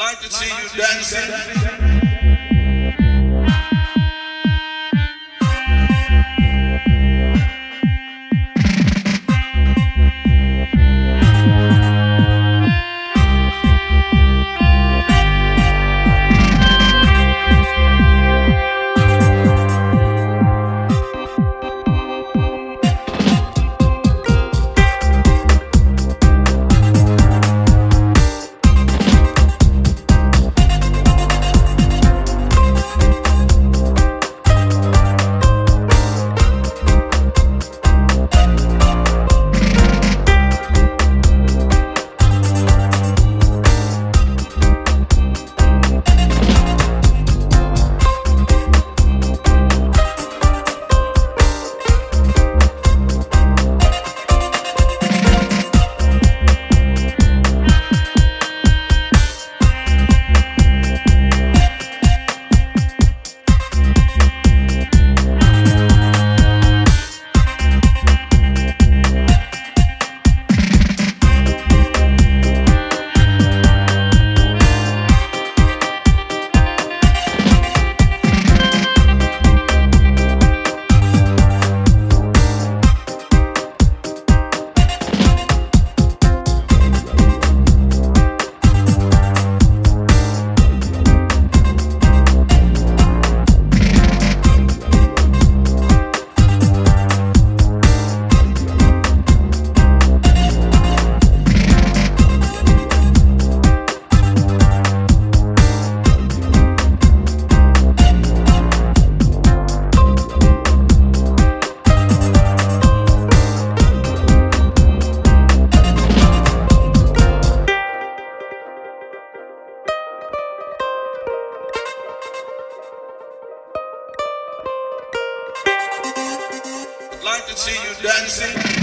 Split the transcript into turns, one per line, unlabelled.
Like to see you dancing. I like to see you dancing.